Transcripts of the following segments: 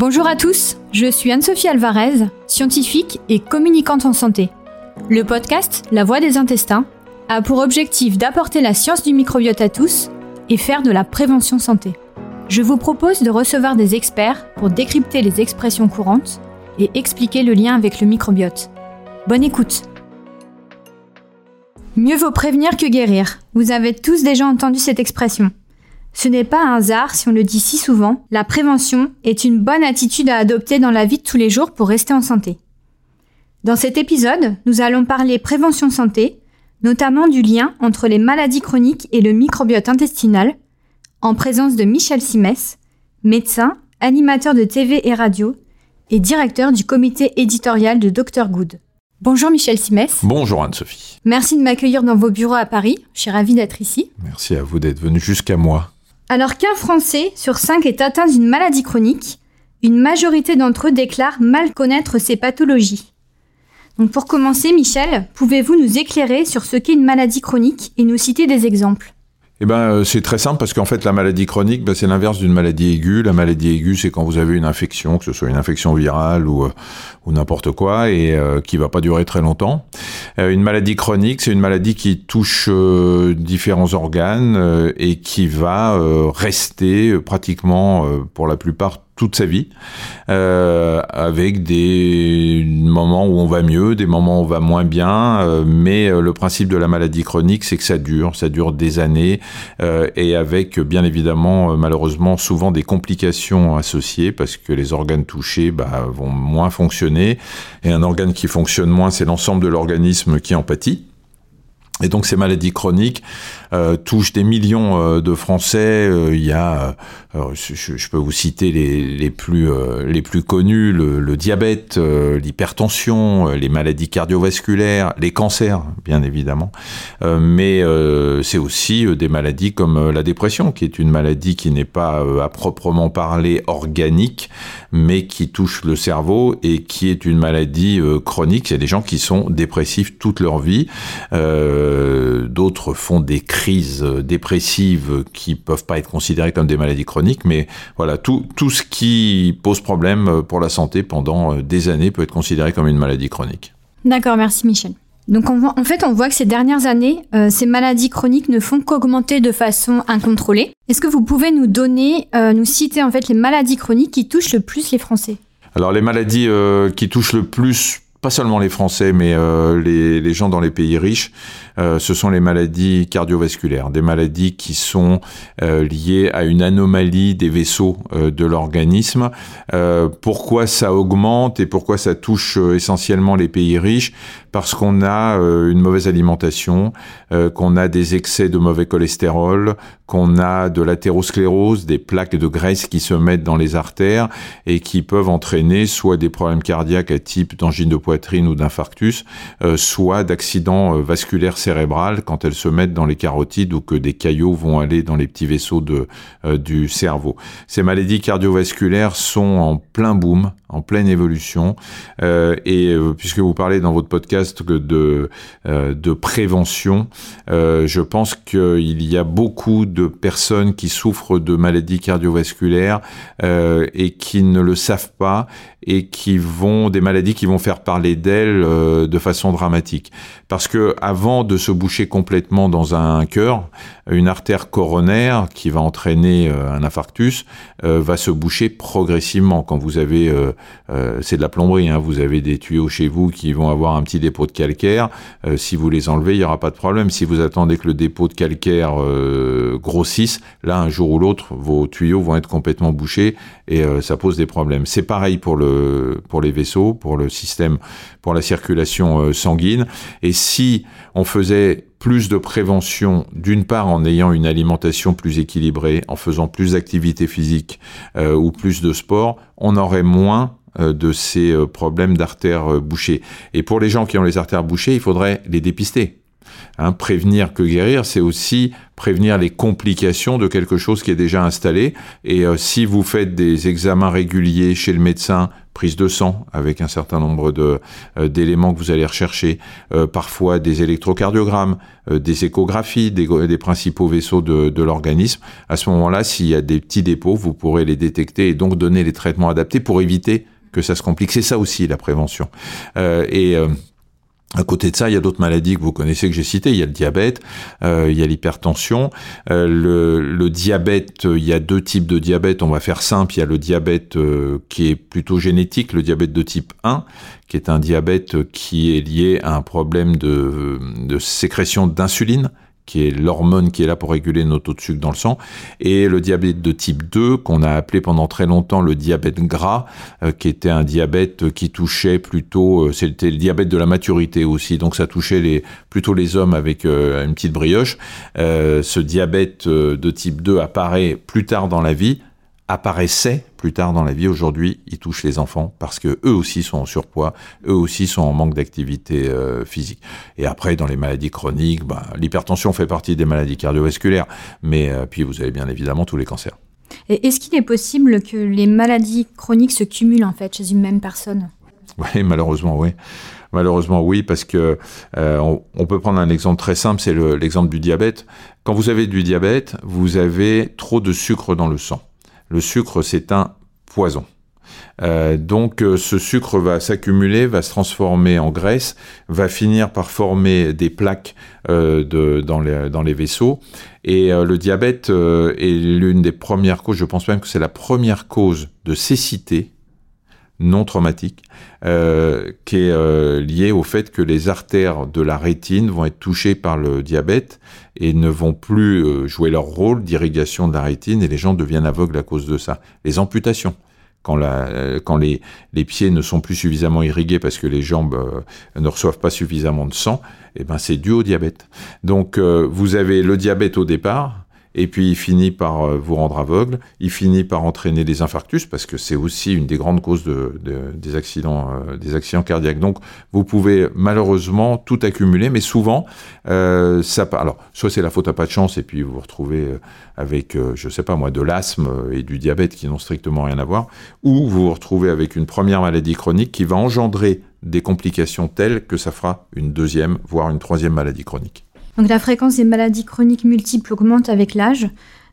Bonjour à tous, je suis Anne-Sophie Alvarez, scientifique et communicante en santé. Le podcast La Voix des intestins a pour objectif d'apporter la science du microbiote à tous et faire de la prévention santé. Je vous propose de recevoir des experts pour décrypter les expressions courantes et expliquer le lien avec le microbiote. Bonne écoute Mieux vaut prévenir que guérir. Vous avez tous déjà entendu cette expression. Ce n'est pas un hasard si on le dit si souvent, la prévention est une bonne attitude à adopter dans la vie de tous les jours pour rester en santé. Dans cet épisode, nous allons parler prévention santé, notamment du lien entre les maladies chroniques et le microbiote intestinal, en présence de Michel Simès, médecin, animateur de TV et radio et directeur du comité éditorial de Dr Good. Bonjour Michel Simès. Bonjour Anne-Sophie. Merci de m'accueillir dans vos bureaux à Paris. Je suis ravie d'être ici. Merci à vous d'être venu jusqu'à moi. Alors qu'un Français sur cinq est atteint d'une maladie chronique, une majorité d'entre eux déclarent mal connaître ces pathologies. Donc pour commencer, Michel, pouvez-vous nous éclairer sur ce qu'est une maladie chronique et nous citer des exemples? Eh ben, euh, c'est très simple parce qu'en fait, la maladie chronique, ben, c'est l'inverse d'une maladie aiguë. La maladie aiguë, c'est quand vous avez une infection, que ce soit une infection virale ou, euh, ou n'importe quoi, et euh, qui va pas durer très longtemps. une maladie chronique, c'est une maladie qui touche différents organes et qui va rester pratiquement, pour la plupart, toute sa vie, euh, avec des moments où on va mieux, des moments où on va moins bien, euh, mais euh, le principe de la maladie chronique, c'est que ça dure, ça dure des années, et avec bien évidemment, malheureusement, souvent des complications associées, parce que les organes touchés bah, vont moins fonctionner, et un organe qui fonctionne moins, c'est l'ensemble de l'organisme qui en pâtit. Et donc ces maladies chroniques euh, touchent des millions euh, de Français. Euh, il y a, je, peux vous citer les, plus les plus connus le, diabète, l'hypertension, les maladies cardiovasculaires, les cancers, bien évidemment. mais c'est aussi des maladies comme la dépression, qui est une maladie qui n'est pas à proprement parler organique, mais qui touche le cerveau et qui est une maladie chronique. Il y a des gens qui sont dépressifs toute leur vie. D'autres font des crises dépressives qui peuvent pas être considérées comme des maladies chroniques, mais voilà, tout, tout ce qui pose problème pour la santé pendant des années peut être considéré comme une maladie chronique. D'accord, merci Michel. Donc en fait, on voit que ces dernières années, euh, ces maladies chroniques ne font qu'augmenter de façon incontrôlée. Est-ce que vous pouvez nous donner, euh, nous citer en fait les maladies chroniques qui touchent le plus les Français? Alors les maladies qui touchent le plus pas seulement les Français, mais euh, les, gens dans les pays riches, euh, ce sont les maladies cardiovasculaires, des maladies qui sont euh, liées à une anomalie des vaisseaux de l'organisme. pourquoi ça augmente et pourquoi ça touche essentiellement les pays riches? Parce qu'on a une mauvaise alimentation, qu'on a des excès de mauvais cholestérol, qu'on a de l'athérosclérose, des plaques de graisse qui se mettent dans les artères et qui peuvent entraîner soit des problèmes cardiaques à type d'angine de ou d'infarctus, euh, soit d'accidents euh, vasculaires cérébrales quand elles se mettent dans les carotides ou que des caillots vont aller dans les petits vaisseaux euh, du cerveau. Ces maladies cardiovasculaires sont en plein boom, en pleine évolution, et puisque vous parlez dans votre podcast de prévention, je pense qu'il y a beaucoup de personnes qui souffrent de maladies cardiovasculaires et qui ne le savent pas et qui vont des maladies qui vont faire parler d'elles euh, de façon dramatique. Parce que avant de se boucher complètement dans un cœur, une artère coronaire qui va entraîner euh, un infarctus euh, va se boucher progressivement. Quand vous avez, c'est de la plomberie, hein, vous avez des tuyaux chez vous qui vont avoir un petit dépôt de calcaire. si vous les enlevez, il n'y aura pas de problème. Si vous attendez que le dépôt de calcaire grossisse, là un jour ou l'autre, vos tuyaux vont être complètement bouchés et ça pose des problèmes. C'est pareil pour le pour les vaisseaux, pour le système, pour la circulation euh, sanguine. Et si on faisait plus de prévention, d'une part en ayant une alimentation plus équilibrée, en faisant plus d'activité physique euh, ou plus de sport, on aurait moins euh, de ces problèmes d'artères bouchées. Et pour les gens qui ont les artères bouchées, il faudrait les dépister. Hein, prévenir que guérir, c'est aussi prévenir les complications de quelque chose qui est déjà installé. Et si vous faites des examens réguliers chez le médecin prise de sang avec un certain nombre de d'éléments que vous allez rechercher, parfois des électrocardiogrammes, des échographies des, des principaux vaisseaux de, de l'organisme. À ce moment-là, s'il y a des petits dépôts, vous pourrez les détecter et donc donner les traitements adaptés pour éviter que ça se complique. C'est ça aussi la prévention. et à côté de ça, il y a d'autres maladies que vous connaissez que j'ai citées. Il y a le diabète, euh, il y a l'hypertension. Euh, le, diabète, il y a deux types de diabète. On va faire simple. Il y a le diabète euh, qui est plutôt génétique, le diabète de type 1, qui est un diabète qui est lié à un problème de sécrétion d'insuline qui est l'hormone qui est là pour réguler notre taux de sucre dans le sang, et le diabète de type 2, qu'on a appelé pendant très longtemps le diabète gras, euh, qui était un diabète qui touchait plutôt, euh, c'était le diabète de la maturité aussi, donc ça touchait plutôt les hommes avec euh, une petite brioche. ce diabète de type 2 apparaît plus tard dans la vie, apparaissait plus tard dans la vie. Aujourd'hui, il touche les enfants parce que eux aussi sont en surpoids, eux aussi sont en manque d'activité euh, physique. Et après, dans les maladies chroniques, bah, l'hypertension fait partie des maladies cardiovasculaires, mais euh, puis vous avez bien évidemment tous les cancers. Et est-ce qu'il est possible que les maladies chroniques se cumulent en fait chez une même personne? Oui, malheureusement, oui. Malheureusement, oui, parce que euh, on, peut prendre un exemple très simple, c'est l'exemple du diabète. Quand vous avez du diabète, vous avez trop de sucre dans le sang le sucre, c'est un poison. Euh, donc euh, ce sucre va s'accumuler, va se transformer en graisse, va finir par former des plaques euh, dans, les, vaisseaux. Et le diabète est l'une des premières causes, je pense même que c'est la première cause de cécité non traumatique, euh, qui est euh, lié au fait que les artères de la rétine vont être touchées par le diabète et ne vont plus euh, jouer leur rôle d'irrigation de la rétine et les gens deviennent aveugles à cause de ça. Les amputations. Quand, les, les, pieds ne sont plus suffisamment irrigués parce que les jambes ne reçoivent pas suffisamment de sang, eh ben c'est dû au diabète. Donc vous avez le diabète au départ, et puis il finit par euh, vous rendre aveugle, il finit par entraîner des infarctus parce que c'est aussi une des grandes causes de, des accidents, euh, des accidents cardiaques. Donc vous pouvez malheureusement tout accumuler, mais souvent euh, ça. Alors soit c'est la faute à pas de chance et puis vous vous retrouvez euh, avec, je sais pas moi, de l'asthme et du diabète qui n'ont strictement rien à voir, ou vous vous retrouvez avec une première maladie chronique qui va engendrer des complications telles que ça fera une deuxième, voire une troisième maladie chronique. Donc la fréquence des maladies chroniques multiples augmente avec l'âge,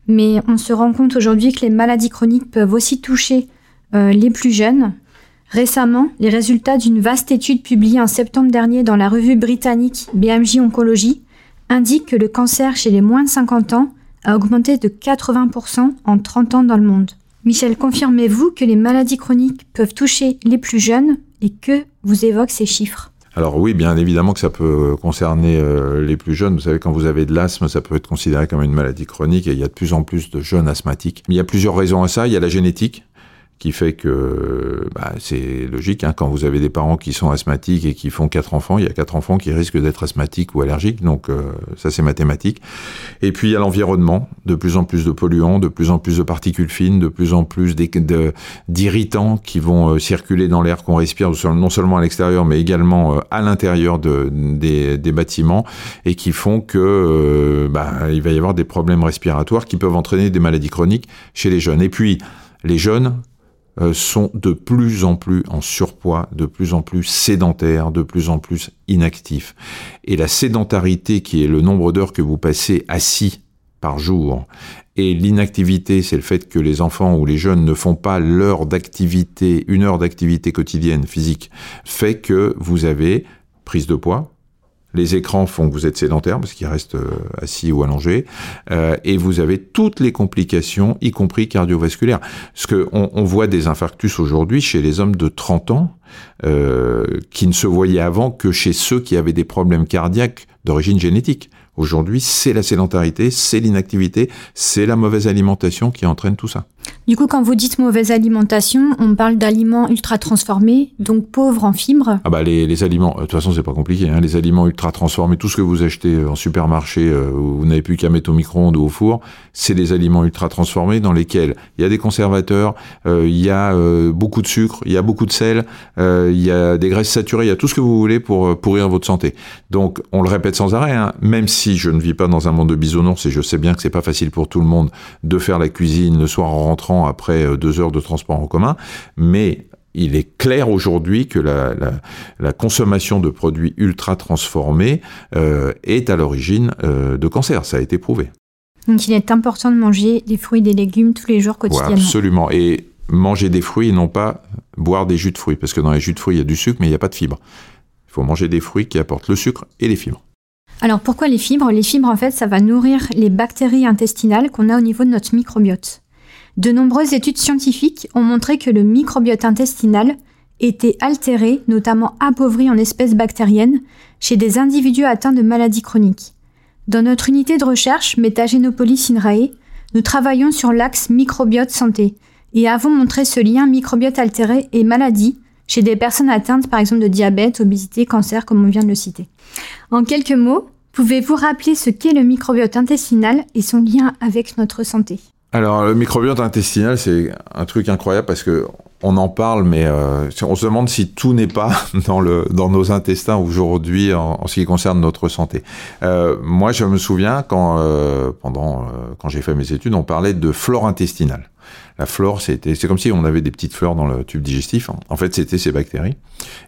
mais on se rend compte aujourd'hui que les maladies chroniques peuvent aussi toucher euh, les plus jeunes. Récemment, les résultats d'une vaste étude publiée en septembre dernier dans la revue britannique BMJ Oncologie indiquent que le cancer chez les moins de 50 ans a augmenté de 80% en 30 ans dans le monde. Michel, confirmez-vous que les maladies chroniques peuvent toucher les plus jeunes et que vous évoquent ces chiffres? Alors oui, bien évidemment que ça peut concerner euh, les plus jeunes. Vous savez, quand vous avez de l'asthme, ça peut être considéré comme une maladie chronique et il y a de plus en plus de jeunes asthmatiques. il y a plusieurs raisons à ça. Il y a la génétique qui fait que bah, c'est logique. Hein, quand vous avez des parents qui sont asthmatiques et qui font quatre enfants, il y a quatre enfants qui risquent d'être asthmatiques ou allergiques. Donc euh, ça, c'est mathématique. Et puis il y a l'environnement, de plus en plus de polluants, de plus en plus de particules fines, de plus en plus d'irritants qui vont euh, circuler dans l'air qu'on respire, non seulement à l'extérieur, mais également euh, à l'intérieur de, des, des, bâtiments, et qui font que bah, il va y avoir des problèmes respiratoires qui peuvent entraîner des maladies chroniques chez les jeunes. Et puis les jeunes, euh, sont de plus en plus en surpoids, de plus en plus sédentaires, de plus en plus inactifs. Et la sédentarité, qui est le nombre d'heures que vous passez assis par jour, et l'inactivité, c'est le fait que les enfants ou les jeunes ne font pas l'heure d'activité, une heure d'activité quotidienne physique, fait que vous avez prise de poids, les écrans font que vous êtes sédentaire parce qu'il reste euh, assis ou allongé, euh, et vous avez toutes les complications, y compris cardiovasculaires. Parce que on, voit des infarctus aujourd'hui chez les hommes de 30 ans euh, qui ne se voyaient avant que chez ceux qui avaient des problèmes cardiaques d'origine génétique. Aujourd'hui, c'est la sédentarité, c'est l'inactivité, c'est la mauvaise alimentation qui entraîne tout ça. Du coup, quand vous dites mauvaise alimentation, on parle d'aliments ultra transformés, donc pauvres en fibres. Ah bah les, les aliments, de toute façon c'est pas compliqué, hein, les aliments ultra transformés, tout ce que vous achetez en supermarché, euh, où vous n'avez plus qu'à mettre au micro-ondes ou au four, c'est des aliments ultra transformés dans lesquels il y a des conservateurs, euh, il y a euh, beaucoup de sucre, il y a beaucoup de sel, il y a des graisses saturées, il y a tout ce que vous voulez pour pourrir votre santé. Donc on le répète sans arrêt, hein, même si je ne vis pas dans un monde de bisounours et je sais bien que c'est pas facile pour tout le monde de faire la cuisine le soir en rentrant après euh, deux heures de transport en commun, mais il est clair aujourd'hui que la, la, consommation de produits ultra transformés euh, est à l'origine euh, de cancer. Ça a été prouvé. Donc il est important de manger des fruits et des légumes tous les jours quotidiennement. absolument. Et manger des fruits et non pas boire des jus de fruits. Parce que dans les jus de fruits, il y a du sucre, mais il n'y a pas de fibres. Il faut manger des fruits qui apportent le sucre et les fibres. Alors pourquoi les fibres? Les fibres, en fait, ça va nourrir les bactéries intestinales qu'on a au niveau de notre microbiote. De nombreuses études scientifiques ont montré que le microbiote intestinal était altéré, notamment appauvri en espèces bactériennes, chez des individus atteints de maladies chroniques. Dans notre unité de recherche Metagenopolis INRAE, nous travaillons sur l'axe microbiote santé et avons montré ce lien microbiote altéré et maladie chez des personnes atteintes par exemple de diabète, obésité, cancer comme on vient de le citer. En quelques mots, pouvez-vous rappeler ce qu'est le microbiote intestinal et son lien avec notre santé? Alors, le microbiote intestinal, c'est un truc incroyable parce que on en parle, mais euh, on se demande si tout n'est pas dans, le, dans nos intestins aujourd'hui en, ce qui concerne notre santé. Euh, moi, je me souviens quand, euh, pendant, quand j'ai fait mes études, on parlait de flore intestinale. La flore, c'était, c'est comme si on avait des petites fleurs dans le tube digestif. En fait, c'était ces bactéries.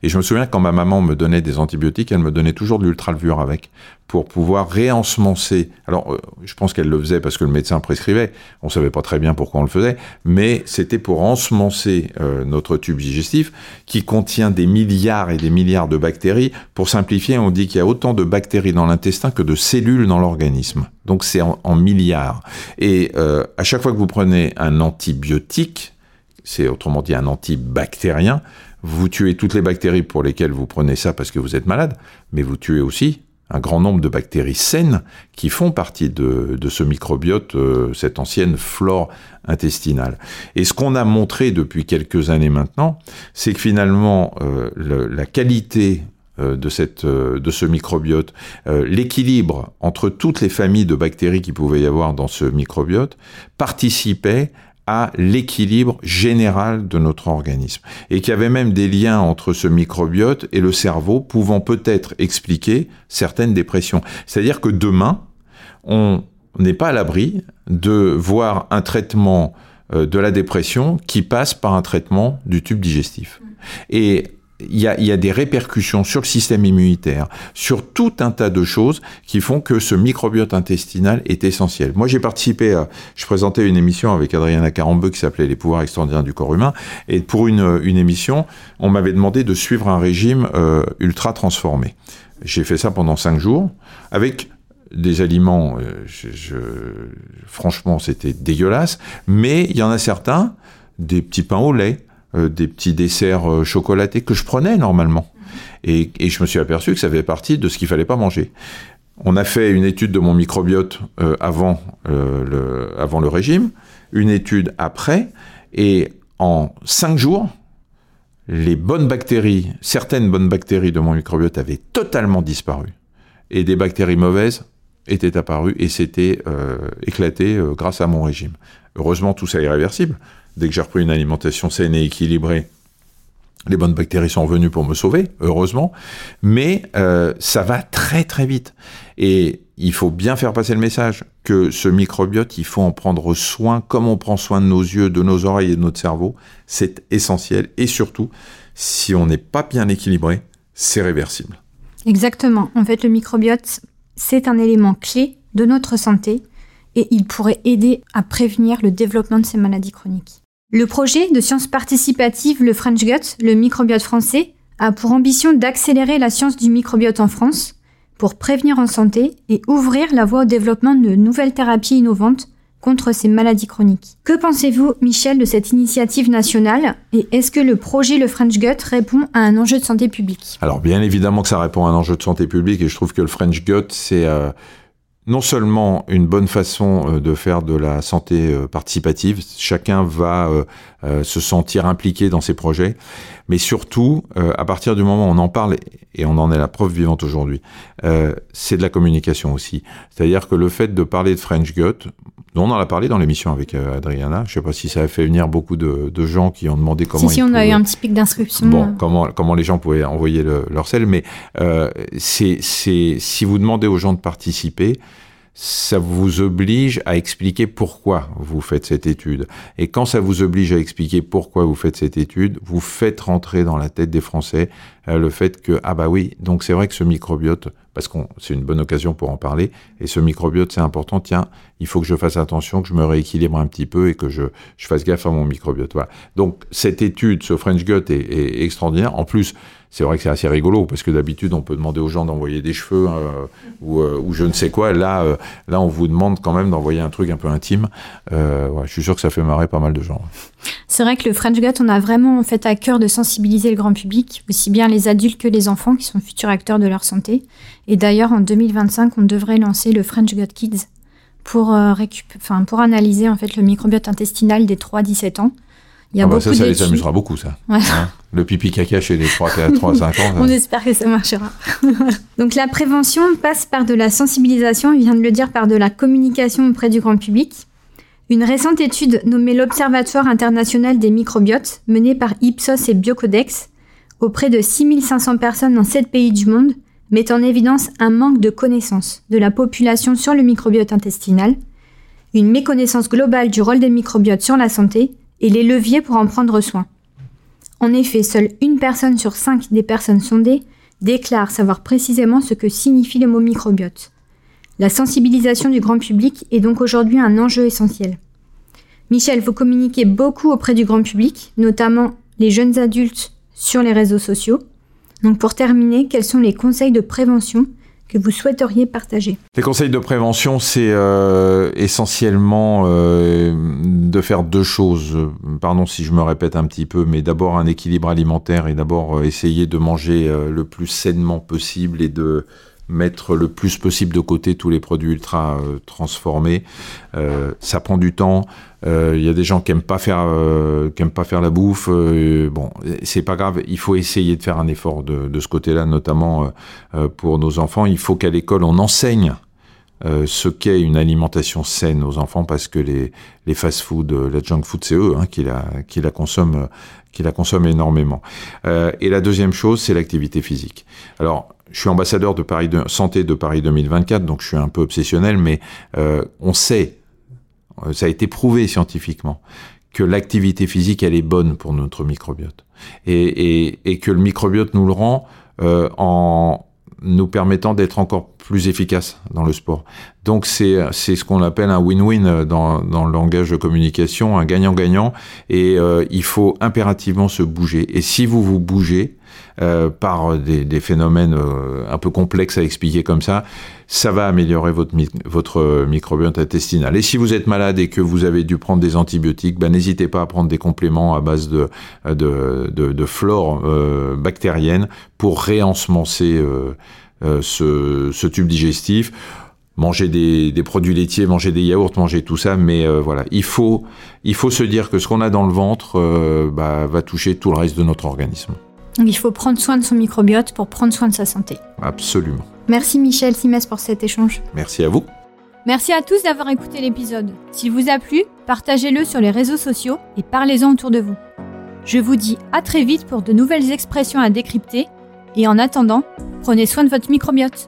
Et je me souviens quand ma maman me donnait des antibiotiques, elle me donnait toujours de l'ultralevure avec pour pouvoir réensemencer. Alors, euh, je pense qu'elle le faisait parce que le médecin prescrivait. On savait pas très bien pourquoi on le faisait, mais c'était pour ensemencer euh, notre tube digestif qui contient des milliards et des milliards de bactéries. Pour simplifier, on dit qu'il y a autant de bactéries dans l'intestin que de cellules dans l'organisme. Donc c'est en, milliards. Et euh, à chaque fois que vous prenez un antibiotique, c'est autrement dit un antibactérien, vous tuez toutes les bactéries pour lesquelles vous prenez ça parce que vous êtes malade, mais vous tuez aussi un grand nombre de bactéries saines qui font partie de, ce microbiote, euh, cette ancienne flore intestinale. Et ce qu'on a montré depuis quelques années maintenant, c'est que finalement, euh, la qualité euh, de, cette, de ce microbiote, l'équilibre entre toutes les familles de bactéries qui pouvaient y avoir dans ce microbiote participait à l'équilibre général de notre organisme. Et qu'il y avait même des liens entre ce microbiote et le cerveau pouvant peut-être expliquer certaines dépressions. C'est-à-dire que demain, on n'est pas à l'abri de voir un traitement euh, de la dépression qui passe par un traitement du tube digestif. Et il y, a, des répercussions sur le système immunitaire, sur tout un tas de choses qui font que ce microbiote intestinal est essentiel. Moi, j'ai participé à, je présentais une émission avec Adriana Carambeu qui s'appelait Les pouvoirs extraordinaires du corps humain, et pour une, émission, on m'avait demandé de suivre un régime euh, ultra transformé. J'ai fait ça pendant cinq jours avec des aliments, euh, franchement, c'était dégueulasse, mais il y en a certains, des petits pains au lait, des petits desserts euh, chocolatés que je prenais normalement. Et, je me suis aperçu que ça fait partie de ce qu'il fallait pas manger. On a fait une étude de mon microbiote euh, avant, le, régime, une étude après, et en cinq jours, les bonnes bactéries, certaines bonnes bactéries de mon microbiote avaient totalement disparu. Et des bactéries mauvaises étaient apparues et s'étaient éclatées grâce à mon régime. Heureusement, tout ça est irréversible dès que j'ai repris une alimentation saine et équilibrée, les bonnes bactéries sont revenues pour me sauver, heureusement, mais euh, ça va très très vite. Et il faut bien faire passer le message que ce microbiote, il faut en prendre soin comme on prend soin de nos yeux, de nos oreilles et de notre cerveau. C'est essentiel. Et surtout, si on n'est pas bien équilibré, c'est réversible. Exactement. En fait, le microbiote, c'est un élément clé de notre santé et il pourrait aider à prévenir le développement de ces maladies chroniques. Le projet de science participative Le French Gut, le microbiote français, a pour ambition d'accélérer la science du microbiote en France pour prévenir en santé et ouvrir la voie au développement de nouvelles thérapies innovantes contre ces maladies chroniques. Que pensez-vous, Michel, de cette initiative nationale et est-ce que le projet Le French Gut répond à un enjeu de santé publique? Alors bien évidemment que ça répond à un enjeu de santé publique et je trouve que le French Gut, c'est euh, non seulement une bonne façon euh, de faire de la santé euh, participative, chacun va euh, se sentir impliqué dans ces projets, mais surtout, à partir du moment où on en parle, et on en est la preuve vivante aujourd'hui, c'est de la communication aussi. C'est-à-dire que le fait de parler de French Gut, dont on en a parlé dans l'émission avec Adriana, je ne sais pas si ça a fait venir beaucoup de, gens qui ont demandé comment... Si, si, on a eu un petit pic d'inscription. Bon, comment, comment les gens pouvaient envoyer leur sel, mais c'est si vous demandez aux gens de participer, ça vous oblige à expliquer pourquoi vous faites cette étude. Et quand ça vous oblige à expliquer pourquoi vous faites cette étude, vous faites rentrer dans la tête des Français euh, le fait que, ah bah oui, donc c'est vrai que ce microbiote, parce que c'est une bonne occasion pour en parler, et ce microbiote c'est important, tiens, il faut que je fasse attention, que je me rééquilibre un petit peu et que je, je fasse gaffe à mon microbiote. Donc cette étude, ce French Gut est, extraordinaire. En plus, c'est vrai que c'est assez rigolo parce que d'habitude on peut demander aux gens d'envoyer des cheveux euh, ou, euh, ou, je ne sais quoi. Là, euh, là, on vous demande quand même d'envoyer un truc un peu intime. Ouais, je suis sûr que ça fait marrer pas mal de gens. C'est vrai que le French Gut, on a vraiment fait à cœur de sensibiliser le grand public, aussi bien les adultes que les enfants qui sont futurs acteurs de leur santé. Et d'ailleurs, en 2025, on devrait lancer le French Gut Kids pour, enfin, pour analyser en fait le microbiote intestinal des 3-17 ans ah bah ça, ça les amusera beaucoup, ça. Hein le pipi caca chez les 3, 4, 3 5 ans. On espère que ça marchera. Donc la prévention passe par de la sensibilisation, il vient de le dire, par de la communication auprès du grand public. Une récente étude nommée l'Observatoire international des microbiotes, menée par Ipsos et Biocodex, auprès de 6500 personnes dans 7 pays du monde, met en évidence un manque de connaissances de la population sur le microbiote intestinal, une méconnaissance globale du rôle des microbiotes sur la santé et les leviers pour en prendre soin. En effet, seule une personne sur cinq des personnes sondées déclare savoir précisément ce que signifie le mot microbiote. La sensibilisation du grand public est donc aujourd'hui un enjeu essentiel. Michel, vous communiquez beaucoup auprès du grand public, notamment les jeunes adultes sur les réseaux sociaux. Donc pour terminer, quels sont les conseils de prévention que vous souhaiteriez partager? Les conseils de prévention, c'est euh, essentiellement euh, de faire deux choses. Pardon si je me répète un petit peu, mais d'abord un équilibre alimentaire et d'abord euh, essayer de manger le plus sainement possible et de mettre le plus possible de côté tous les produits ultra euh, transformés. Euh, ça prend du temps. Euh, il y a des gens qui aiment pas faire, qui aiment pas faire la bouffe. bon, c'est pas grave. Il faut essayer de faire un effort de, de ce côté-là, notamment pour nos enfants. Il faut qu'à l'école on enseigne ce qu'est une alimentation saine aux enfants parce que les, les fast-food, la junk food, c'est eux hein, qui, la, qui la consomment qui la consomment énormément. et la deuxième chose, c'est l'activité physique. Alors je suis ambassadeur de Paris de, santé de Paris 2024, donc je suis un peu obsessionnel, mais euh, on sait, euh, ça a été prouvé scientifiquement, que l'activité physique, elle est bonne pour notre microbiote. Et, et, et que le microbiote nous le rend euh, en nous permettant d'être encore plus efficace dans le sport. Donc c'est c'est ce qu'on appelle un win-win dans, dans le langage de communication, un gagnant-gagnant. Et euh, il faut impérativement se bouger. Et si vous vous bougez, euh, par des, des phénomènes euh, un peu complexes à expliquer comme ça, ça va améliorer votre, votre microbiote intestinal. Et si vous êtes malade et que vous avez dû prendre des antibiotiques, ben, n'hésitez pas à prendre des compléments à base de, de, de, de flore euh, bactérienne pour réensemencer euh, ce, ce tube digestif manger des, des, produits laitiers, manger des yaourts, manger tout ça, mais euh, voilà, il faut, il faut se dire que ce qu'on a dans le ventre euh, bah, va toucher tout le reste de notre organisme. Donc il faut prendre soin de son microbiote pour prendre soin de sa santé. Absolument. Merci Michel Simès pour cet échange. Merci à vous. Merci à tous d'avoir écouté l'épisode. S'il vous a plu, partagez-le sur les réseaux sociaux et parlez-en autour de vous. Je vous dis à très vite pour de nouvelles expressions à décrypter et en attendant, Prenez soin de votre microbiote.